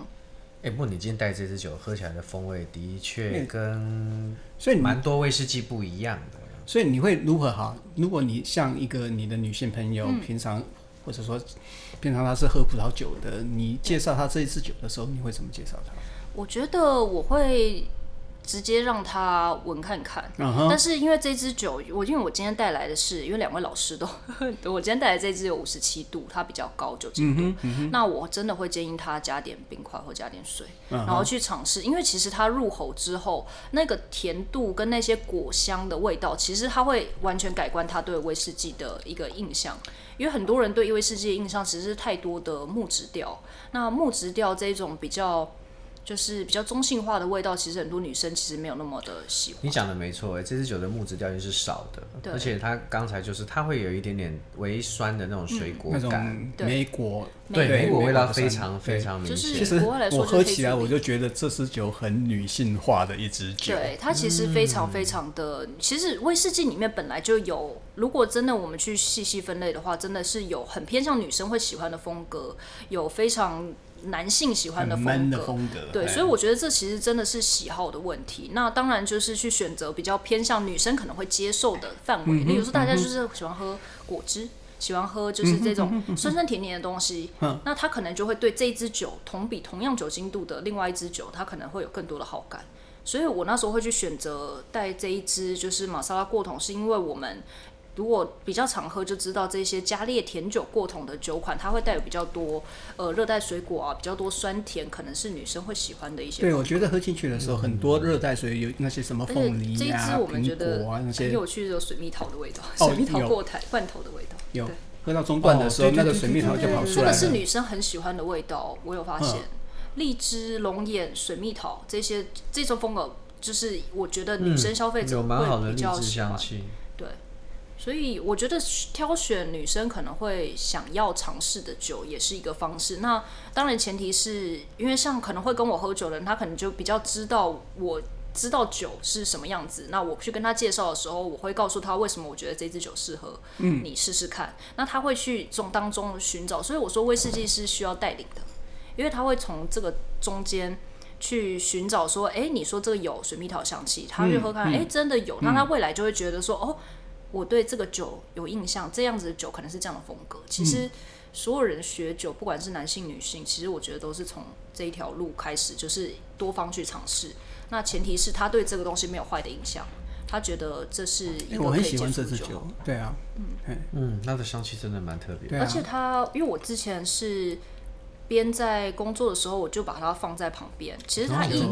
哎、欸，不过你今天带这支酒喝起来的风味的确跟所以蛮多威士忌不一样的。所以你会如何哈？如果你像一个你的女性朋友，嗯、平常或者说平常她是喝葡萄酒的，你介绍她这一支酒的时候，你会怎么介绍她？我觉得我会。直接让他闻看看，uh. 但是因为这支酒，我因为我今天带来的是，*laughs* 因为两位老师都，我今天带来这支有五十七度，它比较高酒精度，uh uh. 那我真的会建议他加点冰块或加点水，uh. 然后去尝试，因为其实它入口之后，那个甜度跟那些果香的味道，其实它会完全改观他对威士忌的一个印象，因为很多人对威士忌的印象其实是太多的木质调，那木质调这种比较。就是比较中性化的味道，其实很多女生其实没有那么的喜欢。你讲的没错，哎，这支酒的木质调性是少的，而且它刚才就是它会有一点点微酸的那种水果感，莓果，对，莓果味道非常非常明显。其实我喝起来我就觉得这支酒很女性化的一支酒。对，它其实非常非常的，嗯、其实威士忌里面本来就有，如果真的我们去细细分类的话，真的是有很偏向女生会喜欢的风格，有非常。男性喜欢的风格，的风格对，嘿所以我觉得这其实真的是喜好的问题。那当然就是去选择比较偏向女生可能会接受的范围。例如说，大家就是喜欢喝果汁，喜欢喝就是这种酸酸甜甜的东西，嗯、那他可能就会对这一支酒同比同样酒精度的另外一支酒，他可能会有更多的好感。所以我那时候会去选择带这一支就是玛莎拉过桶，是因为我们。如果比较常喝，就知道这些加烈甜酒过桶的酒款，它会带有比较多呃热带水果啊，比较多酸甜，可能是女生会喜欢的一些。对，我觉得喝进去的时候，很多热带水有那些什么凤梨啊、这一支我们觉得很有趣，的水蜜桃的味道，水蜜桃过台罐头的味道。有喝到中段的时候，那个水蜜桃就跑出来了。这个是女生很喜欢的味道，我有发现。荔枝、龙眼、水蜜桃这些这种风格，就是我觉得女生消费者会比较喜欢。对。所以我觉得挑选女生可能会想要尝试的酒也是一个方式。那当然前提是因为像可能会跟我喝酒的人，他可能就比较知道我知道酒是什么样子。那我去跟他介绍的时候，我会告诉他为什么我觉得这支酒适合你试试看。嗯。那他会去从当中寻找。所以我说威士忌是需要带领的，因为他会从这个中间去寻找说，哎，你说这个有水蜜桃香气，他去喝看，哎，真的有。那他未来就会觉得说，哦。我对这个酒有印象，这样子的酒可能是这样的风格。其实所有人学酒，不管是男性女性，其实我觉得都是从这一条路开始，就是多方去尝试。那前提是他对这个东西没有坏的印象，他觉得这是一个可以接受的酒。对啊，嗯嗯，它的香气真的蛮特别。而且它，因为我之前是边在工作的时候，我就把它放在旁边。其实它一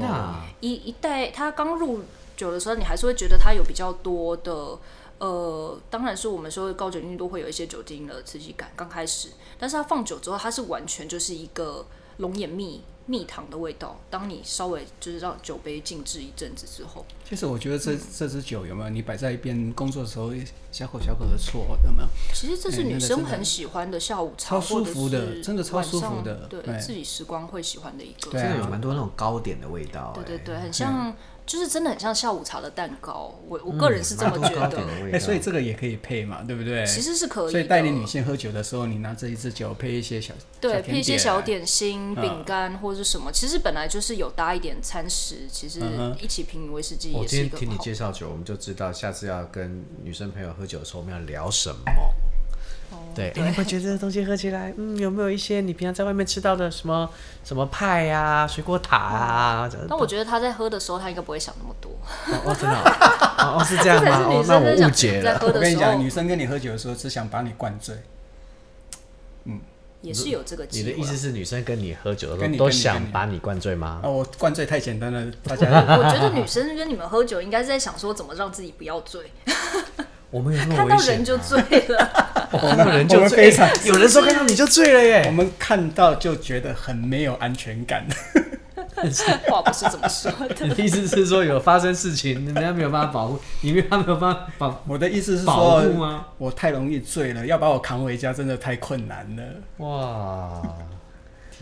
一一代，它刚入酒的时候，你还是会觉得它有比较多的。呃，当然是我们说高酒精度会有一些酒精的刺激感，刚开始，但是它放久之后，它是完全就是一个龙眼蜜蜜糖的味道。当你稍微就是让酒杯静置一阵子之后，其实我觉得这、嗯、这支酒有没有你摆在一边工作的时候小口小口的啜有没有？其实这是女生很喜欢的下午茶，超舒服的，真的超舒服的，对，对自己时光会喜欢的一个，真的有蛮多那种糕点的味道，对对对，很像。就是真的很像下午茶的蛋糕，我我个人是这么觉得。哎、欸，所以这个也可以配嘛，对不对？其实是可以。所以带领女性喝酒的时候，你拿这一支酒配一些小对，配一些小点心、饼干或者是什么，其实本来就是有搭一点餐食，其实一起品威士忌也是一个。我今天听你介绍酒，我们就知道下次要跟女生朋友喝酒的时候，我们要聊什么。对，欸、你会觉得这东西喝起来，嗯，有没有一些你平常在外面吃到的什么什么派啊、水果塔啊？但我觉得他在喝的时候，他应该不会想那么多。哦，真的哦，哦，是这样吗？哦，那我误解了。我跟你讲，女生跟你喝酒的时候，只想把你灌醉。嗯，也是有这个机会。你的意思是，女生跟你喝酒的时候都想把你灌醉吗？啊，我灌醉太简单了，大家。*laughs* 我觉得女生跟你们喝酒，应该是在想说怎么让自己不要醉。我们有 *laughs* 看到人就醉了，*laughs* 看到人就醉，有人说看到你就醉了耶。我们看到就觉得很没有安全感。*laughs* 话不是这么说的。你的意思是说有发生事情，人家没有办法保护，你没有办法保。我的意思是说，我太容易醉了，要把我扛回家真的太困难了。哇。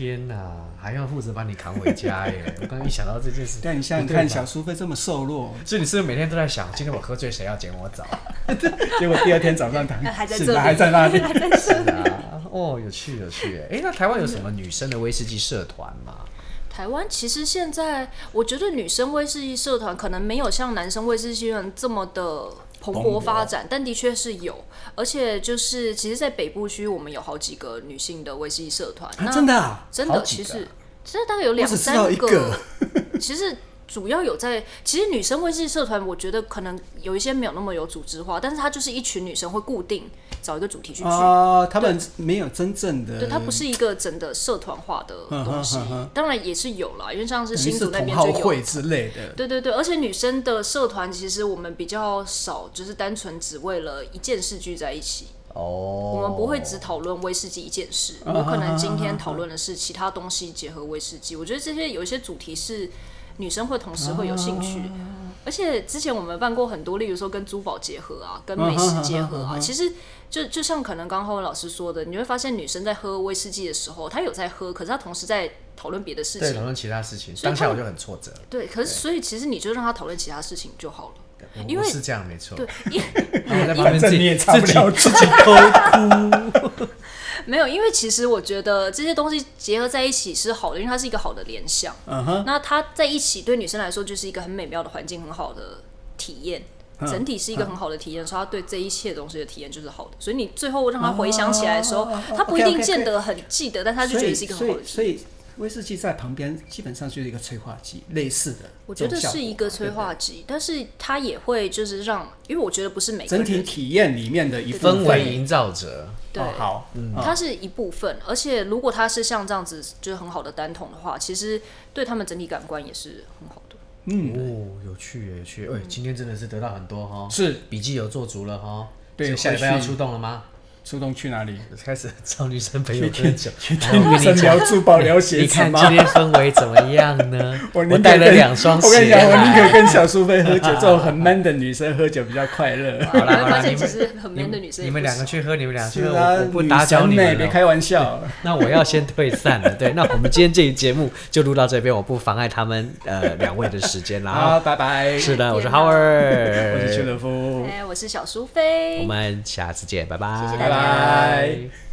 天呐，还要负责把你扛回家耶！*laughs* 我刚刚一想到这件事，但你想想看，小苏菲这么瘦弱，所以你是不是每天都在想，今天我喝醉，谁要捡我澡？*laughs* 结果第二天早上他 *laughs* 还在这里，还在那里，还在这里啊！哦，有趣有趣哎！欸，那台湾有什么女生的威士忌社团吗？台湾其实现在，我觉得女生威士忌社团可能没有像男生威士忌社团这么的。蓬勃发展，但的确是有，而且就是其实，在北部区，我们有好几个女性的威士忌社团。真的啊，真的，其实其实大概有两三个。其实。主要有在，其实女生威士忌社团，我觉得可能有一些没有那么有组织化，但是它就是一群女生会固定找一个主题去去。啊，他们没有真正的，对，它不是一个真的社团化的东西。当然也是有啦，因为像是新竹那边就有会之类的。对对对，而且女生的社团其实我们比较少，就是单纯只为了一件事聚在一起。哦，我们不会只讨论威士忌一件事，我可能今天讨论的是其他东西结合威士忌。我觉得这些有一些主题是。女生会同时会有兴趣，而且之前我们办过很多，例如说跟珠宝结合啊，跟美食结合啊。其实就就像可能刚刚浩文老师说的，你会发现女生在喝威士忌的时候，她有在喝，可是她同时在讨论别的事情，对，讨论其他事情。当下我就很挫折。对，可是所以其实你就让她讨论其他事情就好了，因为是这样没错。对，因为反正你也自己自己偷 *laughs* 哭。*laughs* 没有，因为其实我觉得这些东西结合在一起是好的，因为它是一个好的联想。Uh. 那它在一起对女生来说就是一个很美妙的环境，很好的体验，整体是一个很好的体验，所以她对这一切东西的体验就是好的。所以你最后让她回想起来的时候，她、uh. 不一定见得很记得，但她就觉得是一个很好的体验。威士忌在旁边基本上就是一个催化剂，类似的。我觉得是一个催化剂，对对，但是它也会就是让，因为我觉得不是每个整体体验里面的一氛围营造者。对，哦、好，嗯，它是一部分，而且如果它是像这样子，就是很好的单桶的话，其实对他们整体感官也是很好的。嗯，哦，有趣，有趣，哎、欸，今天真的是得到很多哈，是。笔记有做足了哈，对，下礼拜要出动了吗？出动去哪里？开始找女生朋友喝酒，去跟女生聊珠宝、聊鞋子。你看今天氛围怎么样呢？*laughs* 我带了两双鞋。我跟你讲，我宁可跟小苏菲喝酒，这种很 man 的女生喝酒比较快乐。好了，发现其实很 man 的女生。你们两个去喝，你们两个去喝，我不打搅你们。别开玩笑。那我要先退散了。对，那我们今天这一节目就录到这边，我不妨碍他们呃两位的时间了。*laughs* 好，拜拜。是的，我是 Howard，我是邱德夫，哎，我是小苏菲。我们下次见，拜拜。谢谢大家。拜。